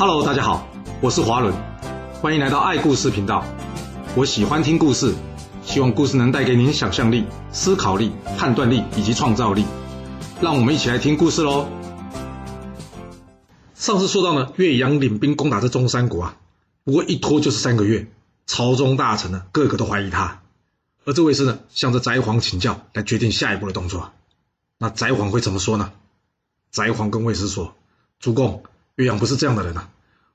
Hello，大家好，我是华伦，欢迎来到爱故事频道。我喜欢听故事，希望故事能带给您想象力、思考力、判断力以及创造力。让我们一起来听故事喽。上次说到呢，岳阳领兵攻打这中山国啊，不过一拖就是三个月，朝中大臣呢个个都怀疑他，而这位是呢向着翟皇请教来决定下一步的动作。那翟皇会怎么说呢？翟皇跟卫士说：“主公。”岳阳不是这样的人呐，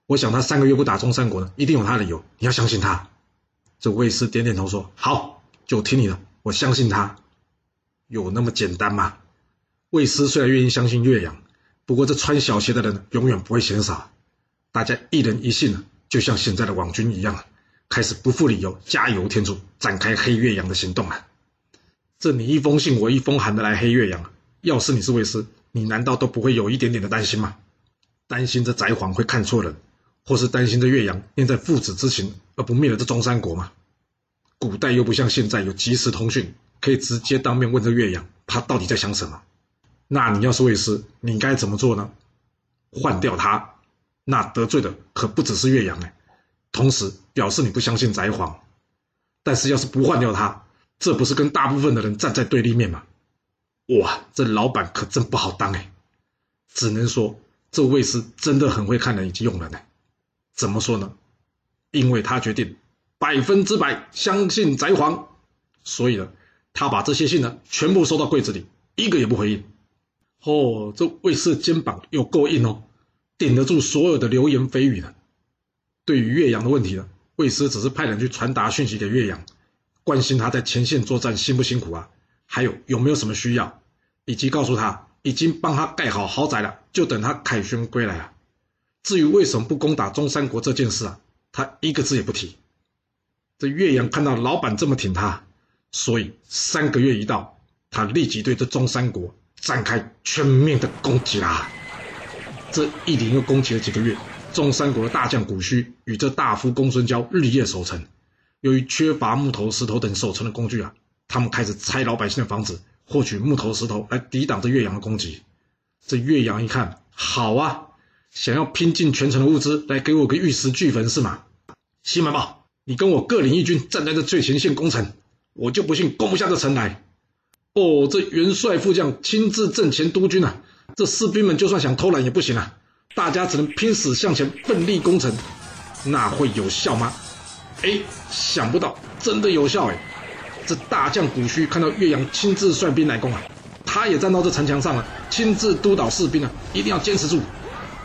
我想他三个月不打中山国呢，一定有他的理由，你要相信他。这魏师点点头说：“好，就听你的，我相信他。”有那么简单吗？魏师虽然愿意相信岳阳，不过这穿小鞋的人永远不会嫌少。大家一人一信呢，就像现在的网军一样，开始不负理由加油添醋，展开黑岳阳的行动啊！这你一封信我一封函的来黑岳阳，要是你是魏师，你难道都不会有一点点的担心吗？担心这翟皇会看错人，或是担心这岳阳念在父子之情而不灭了这中山国吗？古代又不像现在有即时通讯，可以直接当面问这岳阳他到底在想什么。那你要是魏师，你该怎么做呢？换掉他，那得罪的可不只是岳阳哎，同时表示你不相信翟皇。但是要是不换掉他，这不是跟大部分的人站在对立面吗？哇，这老板可真不好当哎，只能说。这卫士真的很会看人以及用人呢，怎么说呢？因为他决定百分之百相信翟皇，所以呢，他把这些信呢全部收到柜子里，一个也不回应。哦，这卫士肩膀有够硬哦，顶得住所有的流言蜚语呢。对于岳阳的问题呢，卫士只是派人去传达讯息给岳阳，关心他在前线作战辛不辛苦啊，还有有没有什么需要，以及告诉他。已经帮他盖好豪宅了，就等他凯旋归来啊。至于为什么不攻打中山国这件事啊，他一个字也不提。这岳阳看到老板这么挺他，所以三个月一到，他立即对这中山国展开全面的攻击啦。这一连又攻击了几个月，中山国的大将古虚与这大夫公孙交日夜守城，由于缺乏木头、石头等守城的工具啊，他们开始拆老百姓的房子。获取木头石头来抵挡这岳阳的攻击，这岳阳一看，好啊，想要拼尽全城的物资来给我个玉石俱焚是吗？西门豹，你跟我各领一军站在这最前线攻城，我就不信攻不下这城来。哦，这元帅副将亲自阵前督军啊，这士兵们就算想偷懒也不行啊，大家只能拼死向前，奋力攻城，那会有效吗？哎，想不到，真的有效哎。这大将古虚看到岳阳亲自率兵来攻啊，他也站到这城墙上了，亲自督导士兵啊，一定要坚持住。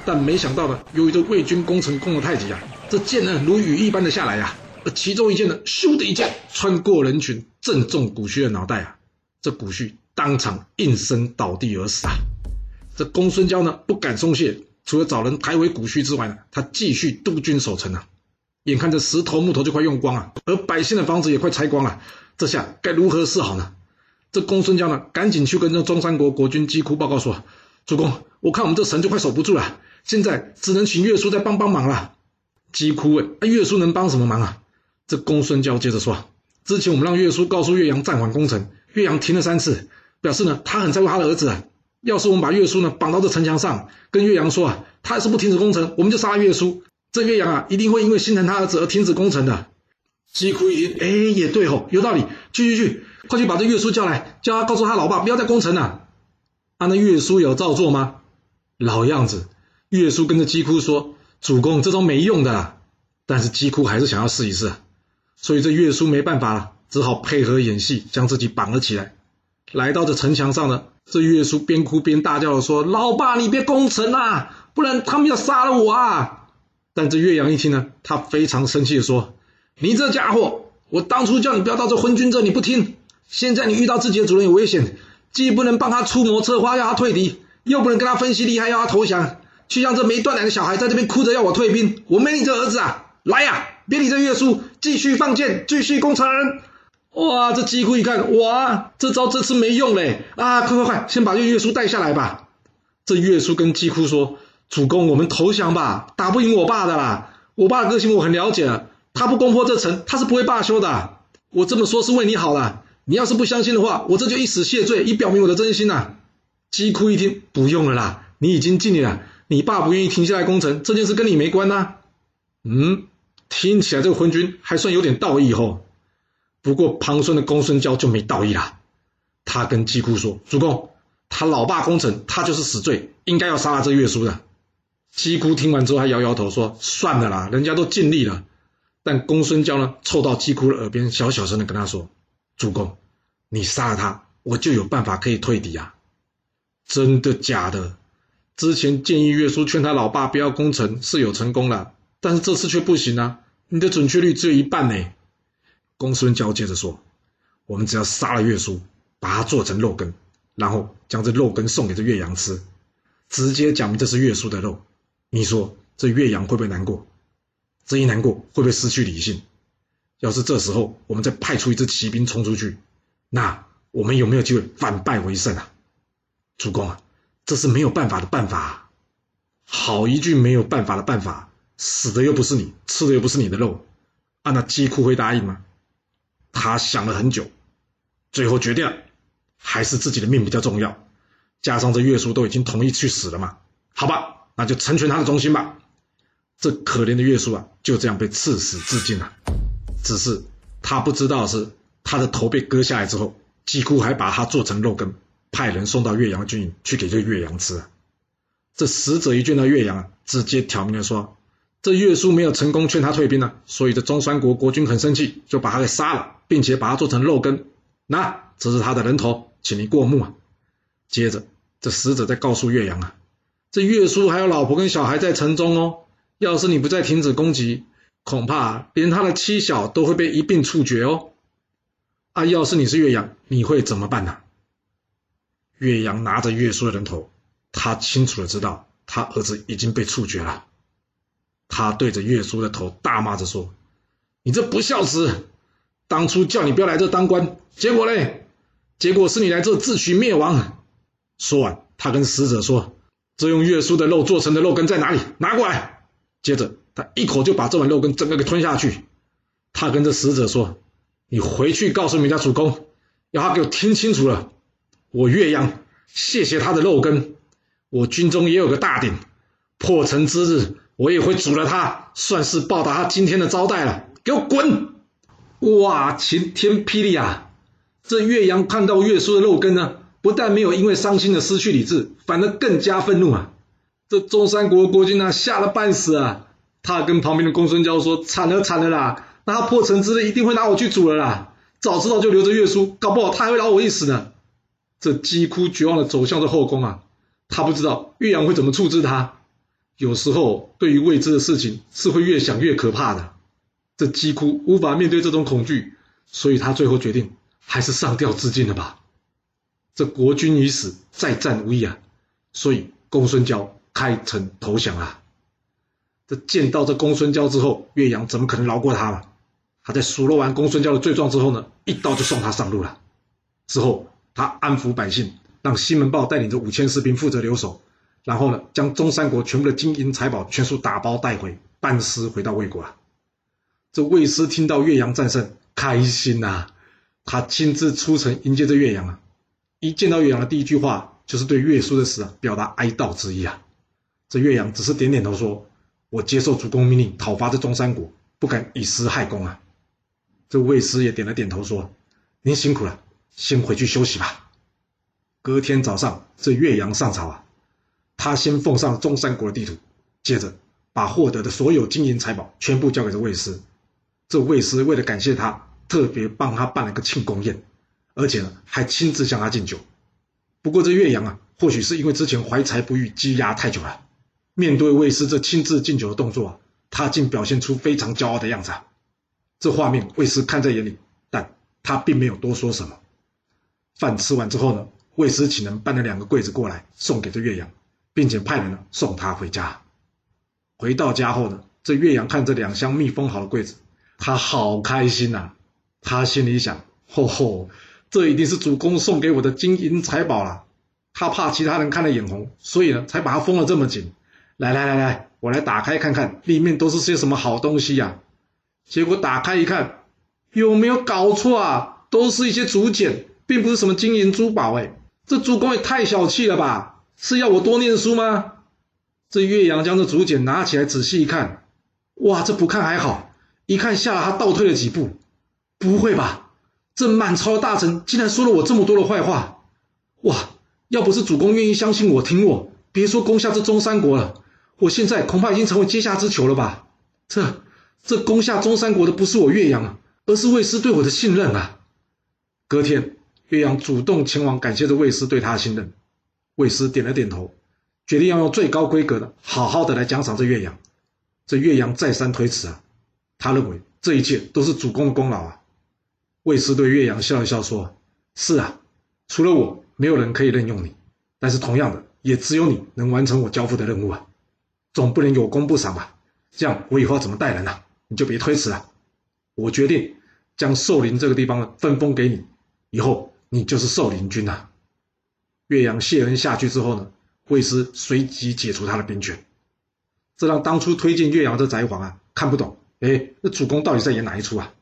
但没想到呢，由于这魏军攻城攻得太急啊，这箭呢如雨一般的下来呀，而其中一箭呢，咻的一箭穿过人群，正中古虚的脑袋啊，这古虚当场应声倒地而死啊。这公孙交呢不敢松懈，除了找人抬回古虚之外呢，他继续督军守城啊。眼看着石头木头就快用光了，而百姓的房子也快拆光了。这下该如何是好呢？这公孙交呢，赶紧去跟这中山国国君姬哭报告说：“主公，我看我们这城就快守不住了，现在只能请岳叔再帮帮忙了。”姬哭问：“那岳叔能帮什么忙啊？”这公孙交接着说：“之前我们让岳叔告诉岳阳暂缓攻城，岳阳停了三次，表示呢他很在乎他的儿子。要是我们把岳叔呢绑到这城墙上，跟岳阳说啊，他要是不停止攻城，我们就杀岳叔。这岳阳啊，一定会因为心疼他儿子而停止攻城的。”姬哭一听，哎，也对吼，有道理。去去去，快去把这岳叔叫来，叫他告诉他老爸不要再攻城了。啊，那岳叔有照做吗？老样子。岳叔跟着姬哭说：“主公，这招没用的啦。”但是姬哭还是想要试一试，所以这岳叔没办法了，只好配合演戏，将自己绑了起来。来到这城墙上呢，这岳叔边哭边大叫的说：“老爸，你别攻城啊，不然他们要杀了我啊！”但这岳阳一听呢，他非常生气的说。你这家伙，我当初叫你不要到这昏君这，你不听。现在你遇到自己的主人有危险，既不能帮他出谋策划要他退敌，又不能跟他分析厉害要他投降，去让这没断奶的小孩在这边哭着要我退兵。我没你这儿子啊！来呀，别理这岳叔，继续放箭，继续攻城。哇，这姬哭一看，哇，这招这次没用嘞！啊，快快快，先把这岳叔带下来吧。这岳叔跟姬哭说：“主公，我们投降吧，打不赢我爸的啦。我爸的个性我很了解。”他不攻破这城，他是不会罢休的。我这么说，是为你好了。你要是不相信的话，我这就一死谢罪，以表明我的真心呐。姬哭一听，不用了啦，你已经尽力了。你爸不愿意停下来攻城，这件事跟你没关呐。嗯，听起来这个昏君还算有点道义吼。不过庞孙的公孙交就没道义啦。他跟姬库说：“主公，他老爸攻城，他就是死罪，应该要杀了这岳叔的。”姬姑听完之后还摇摇头说：“算了啦，人家都尽力了。”但公孙交呢，凑到姬姑的耳边，小小声的跟他说：“主公，你杀了他，我就有办法可以退敌啊。”真的假的？之前建议岳叔劝他老爸不要攻城是有成功了，但是这次却不行啊！你的准确率只有一半呢。公孙交接着说：“我们只要杀了岳叔，把他做成肉羹，然后将这肉羹送给这岳阳吃，直接讲明这是岳叔的肉。你说这岳阳会不会难过？这一难过，会不会失去理性？要是这时候我们再派出一支骑兵冲出去，那我们有没有机会反败为胜啊？”主公啊，这是没有办法的办法。好一句没有办法的办法，死的又不是你，吃的又不是你的肉，啊，那姬库会答应吗？他想了很久，最后决定，还是自己的命比较重要。加上这岳叔都已经同意去死了嘛，好吧，那就成全他的忠心吧。这可怜的岳叔啊，就这样被赐死自尽了。只是他不知道是，他的头被割下来之后，几乎还把他做成肉羹。派人送到岳阳军营去给这岳阳吃啊。这使者一见到岳阳啊，直接挑明了说：“这岳叔没有成功劝他退兵呢，所以这中山国国君很生气，就把他给杀了，并且把他做成肉羹。那这是他的人头，请你过目啊。”接着，这使者在告诉岳阳啊：“这岳叔还有老婆跟小孩在城中哦，要是你不再停止攻击，恐怕连他的妻小都会被一并处决哦。啊，要是你是岳阳，你会怎么办呢？”岳阳拿着岳叔的人头，他清楚的知道他儿子已经被处决了。他对着岳叔的头大骂着说：“你这不孝子！当初叫你不要来这当官，结果嘞？结果是你来这自取灭亡。”说完，他跟使者说：“这用岳叔的肉做成的肉羹在哪里？拿过来！”接着，他一口就把这碗肉羹整个给吞下去。他跟这使者说：“你回去告诉你家主公，要他给我听清楚了。”我岳阳谢谢他的肉羹，我军中也有个大鼎，破城之日我也会煮了他，算是报答他今天的招待了。给我滚！哇，晴天霹雳啊！这岳阳看到岳叔的肉羹呢，不但没有因为伤心的失去理智，反而更加愤怒啊！这中山国国君呢，吓了半死啊！他跟旁边的公孙交说：“惨了惨了啦！那他破城之日一定会拿我去煮了啦！早知道就留着岳叔，搞不好他还会饶我一死呢。”这几乎绝望的走向这后宫啊！他不知道岳阳会怎么处置他。有时候，对于未知的事情，是会越想越可怕的。这几乎无法面对这种恐惧，所以他最后决定还是上吊自尽了吧。这国君已死，再战无益啊！所以公孙交开城投降了。这见到这公孙交之后，岳阳怎么可能饶过他了？他在数落完公孙交的罪状之后呢，一刀就送他上路了。之后。他安抚百姓，让西门豹带领着五千士兵负责留守，然后呢，将中山国全部的金银财宝全数打包带回，班师回到魏国啊。这魏师听到岳阳战胜，开心呐！他亲自出城迎接这岳阳啊！一见到岳阳的第一句话，就是对岳叔的死表达哀悼之意啊。这岳阳只是点点头说：“我接受主公命令，讨伐这中山国，不敢以私害公啊。”这魏师也点了点头说：“您辛苦了。”先回去休息吧。隔天早上，这岳阳上朝啊，他先奉上中山国的地图，接着把获得的所有金银财宝全部交给这魏师。这魏师为了感谢他，特别帮他办了个庆功宴，而且呢，还亲自向他敬酒。不过这岳阳啊，或许是因为之前怀才不遇，积压太久了，面对魏师这亲自敬酒的动作啊，他竟表现出非常骄傲的样子。这画面魏师看在眼里，但他并没有多说什么。饭吃完之后呢，魏师请人搬了两个柜子过来送给这岳阳，并且派人呢送他回家。回到家后呢，这岳阳看这两箱密封好的柜子，他好开心呐！他心里想：吼吼，这一定是主公送给我的金银财宝了。他怕其他人看了眼红，所以呢才把它封了这么紧。来来来来，我来打开看看，里面都是些什么好东西呀？结果打开一看，有没有搞错啊？都是一些竹简。并不是什么金银珠宝，哎，这主公也太小气了吧？是要我多念书吗？这岳阳将这竹简拿起来仔细一看，哇，这不看还好，一看吓得他倒退了几步。不会吧？这满朝的大臣竟然说了我这么多的坏话！哇，要不是主公愿意相信我、听我，别说攻下这中山国了，我现在恐怕已经成为阶下之囚了吧？这这攻下中山国的不是我岳阳啊，而是魏师对我的信任啊！隔天，岳阳主动前往感谢着魏师对他的信任。魏师点了点头，决定要用最高规格的，好好的来奖赏这岳阳。这岳阳再三推辞啊，他认为这一切都是主公的功劳啊。魏师对岳阳笑一笑说：“是啊，除了我，没有人可以任用你。但是同样的，也只有你能完成我交付的任务啊，总不能有功不赏吧？这样我以后要怎么带人呢？你就别推辞了。我决定将寿陵这个地方分封给你，以后你就是寿陵君呐。”岳阳谢恩下去之后呢，魏师随即解除他的兵权，这让当初推荐岳阳的翟皇啊看不懂，哎，那主公到底在演哪一出啊？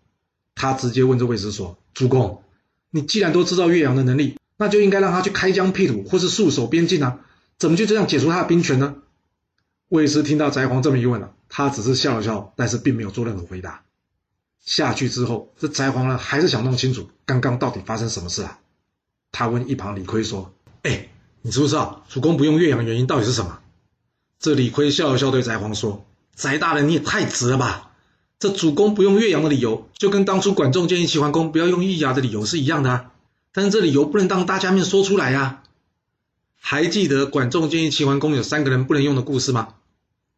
他直接问这魏师说：“主公，你既然都知道岳阳的能力，那就应该让他去开疆辟土或是戍守边境啊，怎么就这样解除他的兵权呢？”魏师听到翟皇这么一问啊，他只是笑了笑，但是并没有做任何回答。下去之后，这翟皇呢还是想弄清楚刚刚到底发生什么事啊？他问一旁李逵说：“哎，你知不知道主公不用岳阳原因到底是什么？”这李逵笑了笑，对翟皇说：“翟大人，你也太直了吧！”这主公不用岳阳的理由，就跟当初管仲建议齐桓公不要用易牙的理由是一样的啊。但是这理由不能当大家面说出来呀。还记得管仲建议齐桓公有三个人不能用的故事吗？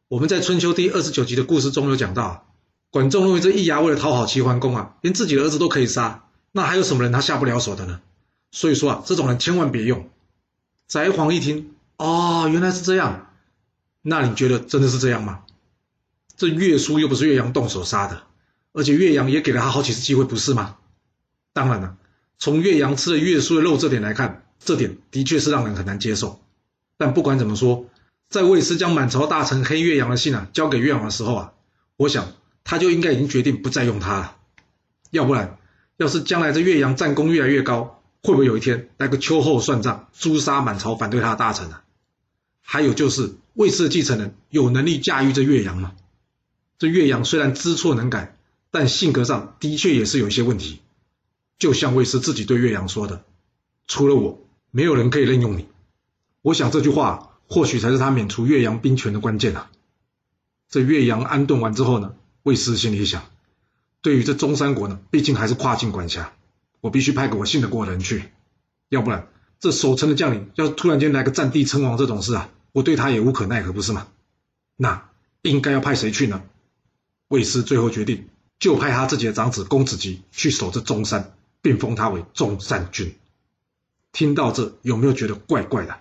我们在春秋第二十九集的故事中有讲到，管仲认为这易牙为了讨好齐桓公啊，连自己的儿子都可以杀，那还有什么人他下不了手的呢？所以说啊，这种人千万别用。翟皇一听，哦，原来是这样，那你觉得真的是这样吗？这岳叔又不是岳阳动手杀的，而且岳阳也给了他好几次机会，不是吗？当然了，从岳阳吃了岳叔的肉这点来看，这点的确是让人很难接受。但不管怎么说，在魏斯将满朝大臣黑岳阳的信啊交给岳阳的时候啊，我想他就应该已经决定不再用他了。要不然，要是将来这岳阳战功越来越高，会不会有一天来个秋后算账，诛杀满朝反对他的大臣呢？还有就是魏氏的继承人有能力驾驭这岳阳吗？这岳阳虽然知错能改，但性格上的确也是有一些问题。就像魏师自己对岳阳说的：“除了我，没有人可以任用你。”我想这句话或许才是他免除岳阳兵权的关键啊。这岳阳安顿完之后呢，魏师心里想：对于这中山国呢，毕竟还是跨境管辖，我必须派个我信得过的人去，要不然这守城的将领要突然间来个占地称王这种事啊，我对他也无可奈何，不是吗？那应该要派谁去呢？魏师最后决定，就派他自己的长子公子吉去守这中山，并封他为中山君。听到这，有没有觉得怪怪的？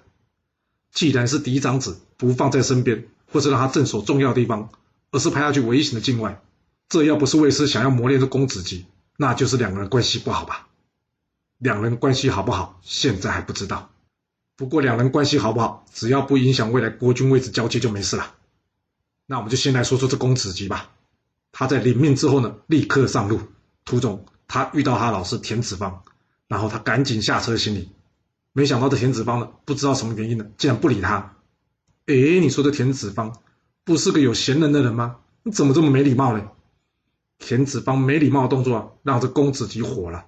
既然是嫡长子，不放在身边，或是让他镇守重要地方，而是派他去危险的境外，这要不是魏师想要磨练这公子吉，那就是两个人关系不好吧？两人关系好不好，现在还不知道。不过两人关系好不好，只要不影响未来国君位置交接就没事了。那我们就先来说说这公子吉吧。他在领命之后呢，立刻上路。途中，他遇到他老师田子方，然后他赶紧下车行礼。没想到这田子方呢，不知道什么原因呢，竟然不理他。哎，你说的田子方不是个有贤能的人吗？你怎么这么没礼貌呢？田子方没礼貌的动作啊，让这公子吉火了。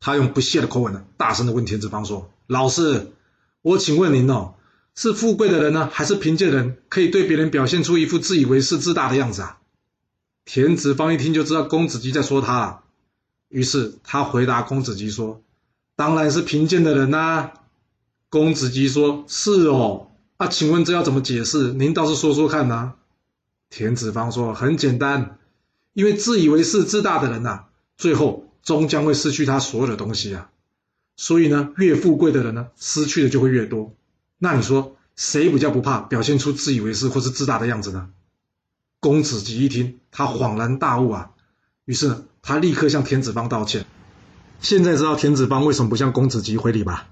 他用不屑的口吻呢，大声的问田子方说：“老师，我请问您哦，是富贵的人呢，还是贫贱人，可以对别人表现出一副自以为是、自大的样子啊？”田子方一听就知道公子吉在说他，于是他回答公子吉说：“当然是贫贱的人呐。”公子吉说：“是哦，啊，请问这要怎么解释？您倒是说说看呐。”田子方说：“很简单，因为自以为是、自大的人呐，最后终将会失去他所有的东西啊。所以呢，越富贵的人呢，失去的就会越多。那你说谁比较不怕表现出自以为是或是自大的样子呢？”公子吉一听，他恍然大悟啊，于是呢，他立刻向田子方道歉。现在知道田子方为什么不向公子吉回礼吧？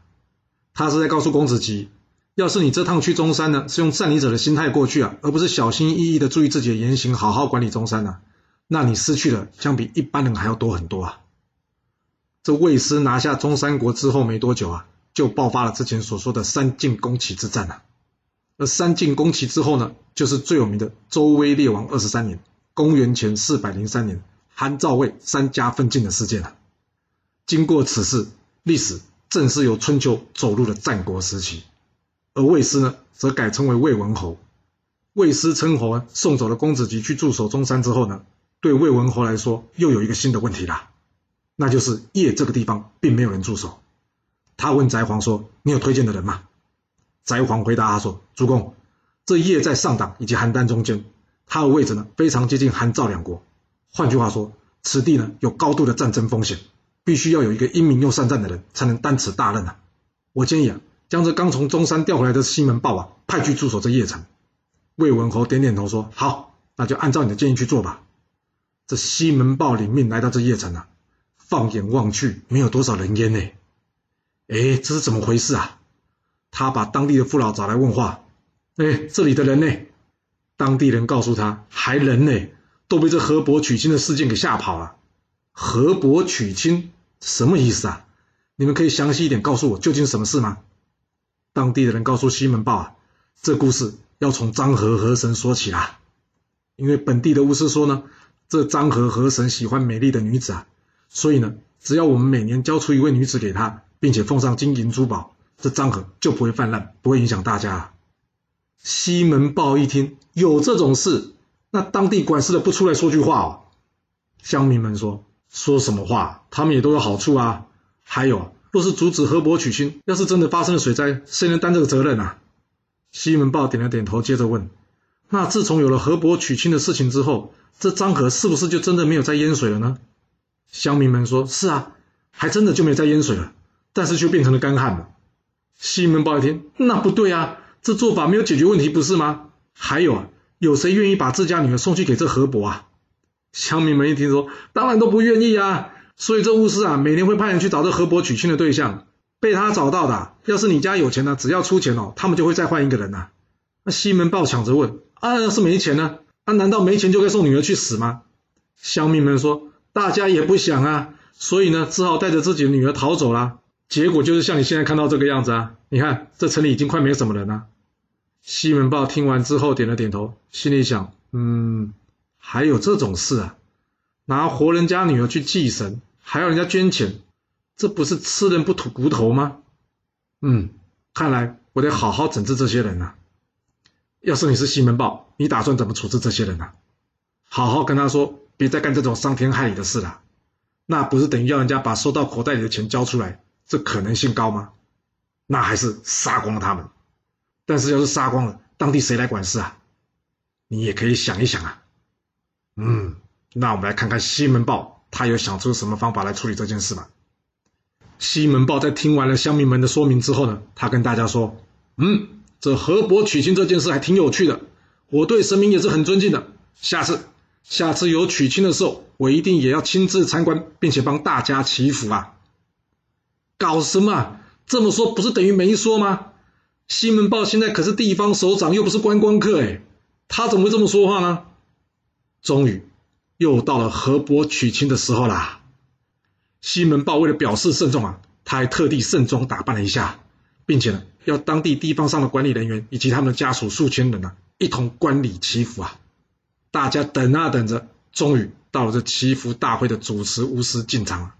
他是在告诉公子吉，要是你这趟去中山呢，是用占领者的心态过去啊，而不是小心翼翼的注意自己的言行，好好管理中山呢，那你失去的将比一般人还要多很多啊。这魏师拿下中山国之后没多久啊，就爆发了之前所说的三晋攻齐之战啊。而三晋攻齐之后呢，就是最有名的周威烈王二十三年（公元前四百零三年）韩赵魏三家分晋的事件了。经过此事，历史正式由春秋走入了战国时期，而魏师呢，则改称为魏文侯。魏师称侯，送走了公子吉去驻守中山之后呢，对魏文侯来说又有一个新的问题啦，那就是邺这个地方并没有人驻守。他问翟璜说：“你有推荐的人吗？”翟璜回答他说：“主公，这邺在上党以及邯郸中间，它的位置呢非常接近韩赵两国。换句话说，此地呢有高度的战争风险，必须要有一个英明又善战的人才能担此大任啊！我建议啊，将这刚从中山调回来的西门豹啊派去驻守这邺城。”魏文侯点点头说：“好，那就按照你的建议去做吧。”这西门豹领命来到这邺城啊，放眼望去，没有多少人烟呢。哎，这是怎么回事啊？他把当地的父老找来问话。哎，这里的人呢？当地人告诉他，还人呢，都被这河伯娶亲的事件给吓跑了。河伯娶亲什么意思啊？你们可以详细一点告诉我，究竟什么事吗？当地的人告诉西门豹啊，这故事。要从张和河神说起啦，因为本地的巫师说呢，这张和河神喜欢美丽的女子啊，所以呢，只要我们每年交出一位女子给他，并且奉上金银珠宝，这张和就不会泛滥，不会影响大家。西门豹一听有这种事，那当地管事的不出来说句话哦？乡民们说说什么话？他们也都有好处啊。还有，若是阻止河伯娶亲，要是真的发生了水灾，谁能担这个责任啊？西门豹点了点头，接着问：“那自从有了河伯娶亲的事情之后，这漳河是不是就真的没有再淹水了呢？”乡民们说：“是啊，还真的就没再淹水了，但是却变成了干旱了。”西门豹一听：“那不对啊，这做法没有解决问题，不是吗？还有啊，有谁愿意把自家女儿送去给这河伯啊？”乡民们一听说：“当然都不愿意啊，所以这巫师啊，每年会派人去找这河伯娶亲的对象。”被他找到的，要是你家有钱呢，只要出钱哦，他们就会再换一个人呐。那西门豹抢着问：啊，要是没钱呢？啊，难道没钱就该送女儿去死吗？乡民们说：大家也不想啊，所以呢，只好带着自己的女儿逃走了。结果就是像你现在看到这个样子啊。你看，这城里已经快没什么人了。西门豹听完之后点了点头，心里想：嗯，还有这种事啊？拿活人家女儿去祭神，还要人家捐钱。这不是吃人不吐骨头吗？嗯，看来我得好好整治这些人呐。要是你是西门豹，你打算怎么处置这些人呢？好好跟他说，别再干这种伤天害理的事了。那不是等于要人家把收到口袋里的钱交出来？这可能性高吗？那还是杀光了他们。但是要是杀光了，当地谁来管事啊？你也可以想一想啊。嗯，那我们来看看西门豹，他有想出什么方法来处理这件事吗？西门豹在听完了乡民们的说明之后呢，他跟大家说：“嗯，这河伯娶亲这件事还挺有趣的，我对神明也是很尊敬的。下次，下次有娶亲的时候，我一定也要亲自参观，并且帮大家祈福啊！”搞什么？这么说不是等于没说吗？西门豹现在可是地方首长，又不是观光客，哎，他怎么会这么说话呢？终于，又到了河伯娶亲的时候啦。西门豹为了表示慎重啊，他还特地盛装打扮了一下，并且呢，要当地地方上的管理人员以及他们的家属数千人啊，一同观礼祈福啊。大家等啊等着，终于到了这祈福大会的主持巫师进场了。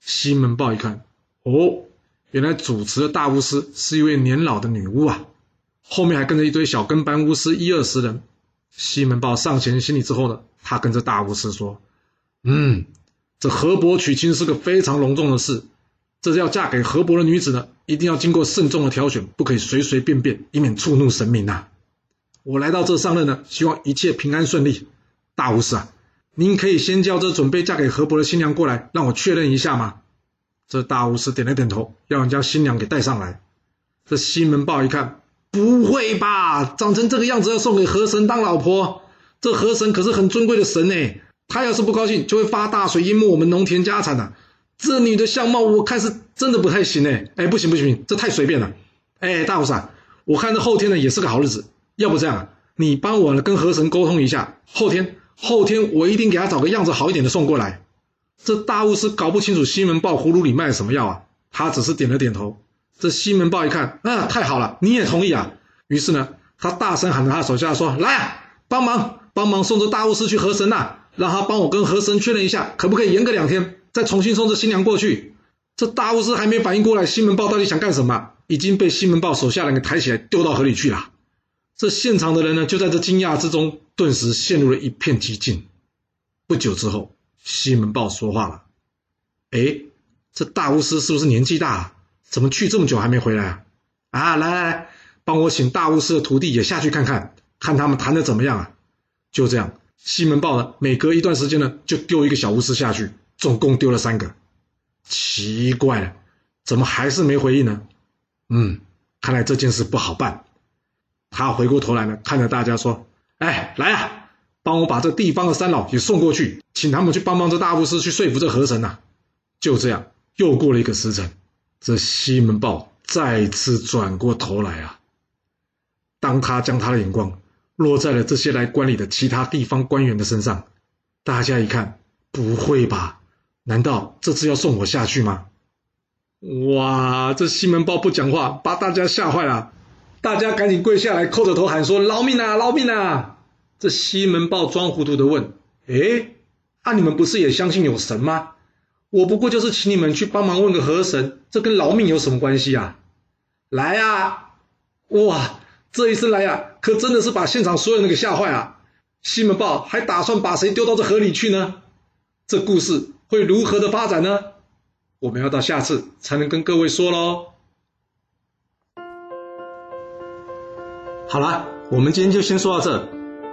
西门豹一看，哦，原来主持的大巫师是一位年老的女巫啊，后面还跟着一堆小跟班巫师一二十人。西门豹上前行礼之后呢，他跟着大巫师说：“嗯。”这河伯娶亲是个非常隆重的事，这是要嫁给河伯的女子呢，一定要经过慎重的挑选，不可以随随便便，以免触怒神明呐。我来到这上任呢，希望一切平安顺利。大巫师啊，您可以先叫这准备嫁给河伯的新娘过来，让我确认一下吗？这大巫师点了点头，要人将新娘给带上来。这西门豹一看，不会吧，长成这个样子要送给河神当老婆？这河神可是很尊贵的神呢。他要是不高兴，就会发大水淹没我们农田家产呐！这女的相貌，我看是真的不太行哎！哎，不行不行，这太随便了！哎，大和尚，我看这后天呢也是个好日子，要不这样，你帮我呢跟河神沟通一下，后天后天我一定给他找个样子好一点的送过来。这大巫师搞不清楚西门豹葫芦里卖什么药啊，他只是点了点头。这西门豹一看，啊，太好了，你也同意啊？于是呢，他大声喊着他手下说：“来，帮忙帮忙送这大巫师去河神呐，让他帮我跟河神确认一下，可不可以延个两天，再重新送这新娘过去。”这大巫师还没反应过来，西门豹到底想干什么，已经被西门豹手下人给抬起来丢到河里去了。这现场的人呢，就在这惊讶之中，顿时陷入了一片寂静。不久之后，西门豹说话了：“哎，这大巫师是不是年纪大？怎么去这么久还没回来啊？啊，来来来，帮我请大巫师的徒弟也下去看看，看他们谈的怎么样啊？”就这样，西门豹呢，每隔一段时间呢，就丢一个小巫师下去，总共丢了三个。奇怪了，怎么还是没回应呢？嗯，看来这件事不好办。他回过头来呢，看着大家说：“哎，来啊，帮我把这地方的三老也送过去，请他们去帮帮这大巫师，去说服这河神呐。”就这样，又过了一个时辰，这西门豹再次转过头来啊。当他将他的眼光落在了这些来观礼的其他地方官员的身上，大家一看，不会吧？难道这次要送我下去吗？哇！这西门豹不讲话，把大家吓坏了。大家赶紧跪下来，叩着头喊说：“饶命啊！饶命啊！”这西门豹装糊涂的问：“哎，啊，你们不是也相信有神吗？我不过就是请你们去帮忙问个河神，这跟饶命有什么关系啊？来啊！哇！这一次来呀，可真的是把现场所有人给吓坏了。西门豹还打算把谁丢到这河里去呢？这故事。”会如何的发展呢？我们要到下次才能跟各位说喽。好了，我们今天就先说到这。